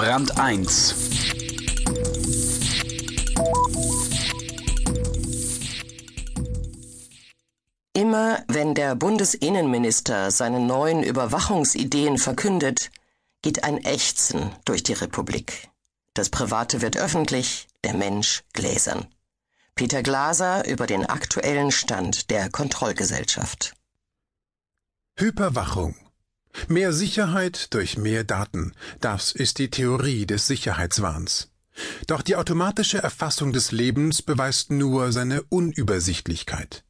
Brand 1 Immer wenn der Bundesinnenminister seine neuen Überwachungsideen verkündet, geht ein Ächzen durch die Republik. Das Private wird öffentlich, der Mensch gläsern. Peter Glaser über den aktuellen Stand der Kontrollgesellschaft. Hyperwachung. Mehr Sicherheit durch mehr Daten. Das ist die Theorie des Sicherheitswahns. Doch die automatische Erfassung des Lebens beweist nur seine Unübersichtlichkeit.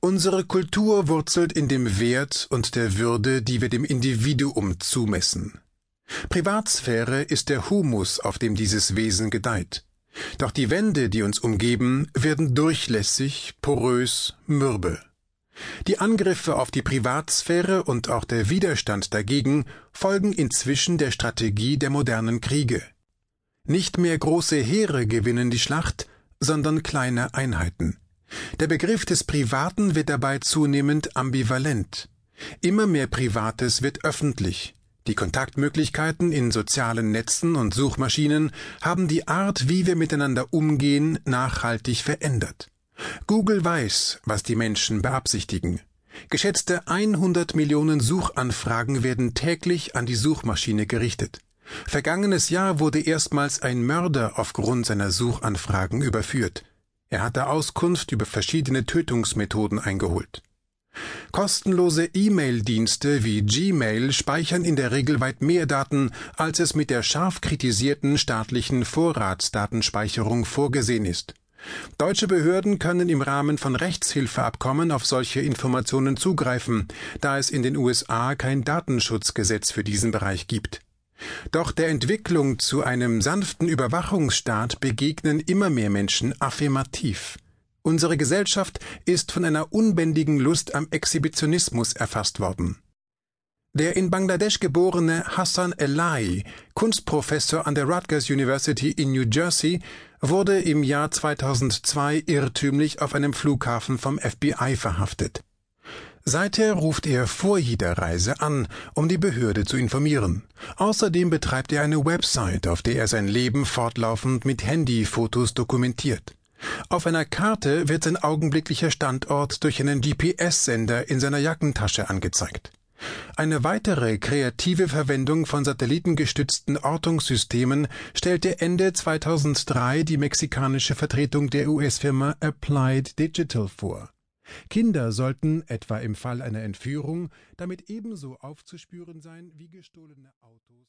Unsere Kultur wurzelt in dem Wert und der Würde, die wir dem Individuum zumessen. Privatsphäre ist der Humus, auf dem dieses Wesen gedeiht. Doch die Wände, die uns umgeben, werden durchlässig, porös, mürbe. Die Angriffe auf die Privatsphäre und auch der Widerstand dagegen folgen inzwischen der Strategie der modernen Kriege. Nicht mehr große Heere gewinnen die Schlacht, sondern kleine Einheiten. Der Begriff des Privaten wird dabei zunehmend ambivalent. Immer mehr Privates wird öffentlich. Die Kontaktmöglichkeiten in sozialen Netzen und Suchmaschinen haben die Art, wie wir miteinander umgehen, nachhaltig verändert. Google weiß, was die Menschen beabsichtigen. Geschätzte 100 Millionen Suchanfragen werden täglich an die Suchmaschine gerichtet. Vergangenes Jahr wurde erstmals ein Mörder aufgrund seiner Suchanfragen überführt. Er hatte Auskunft über verschiedene Tötungsmethoden eingeholt. Kostenlose E-Mail-Dienste wie Gmail speichern in der Regel weit mehr Daten, als es mit der scharf kritisierten staatlichen Vorratsdatenspeicherung vorgesehen ist. Deutsche Behörden können im Rahmen von Rechtshilfeabkommen auf solche Informationen zugreifen, da es in den USA kein Datenschutzgesetz für diesen Bereich gibt. Doch der Entwicklung zu einem sanften Überwachungsstaat begegnen immer mehr Menschen affirmativ. Unsere Gesellschaft ist von einer unbändigen Lust am Exhibitionismus erfasst worden. Der in Bangladesch geborene Hassan Elai, Kunstprofessor an der Rutgers University in New Jersey, wurde im Jahr 2002 irrtümlich auf einem Flughafen vom FBI verhaftet. Seither ruft er vor jeder Reise an, um die Behörde zu informieren. Außerdem betreibt er eine Website, auf der er sein Leben fortlaufend mit Handyfotos dokumentiert. Auf einer Karte wird sein augenblicklicher Standort durch einen GPS-Sender in seiner Jackentasche angezeigt. Eine weitere kreative Verwendung von satellitengestützten Ortungssystemen stellte Ende 2003 die mexikanische Vertretung der US-Firma Applied Digital vor. Kinder sollten, etwa im Fall einer Entführung, damit ebenso aufzuspüren sein wie gestohlene Autos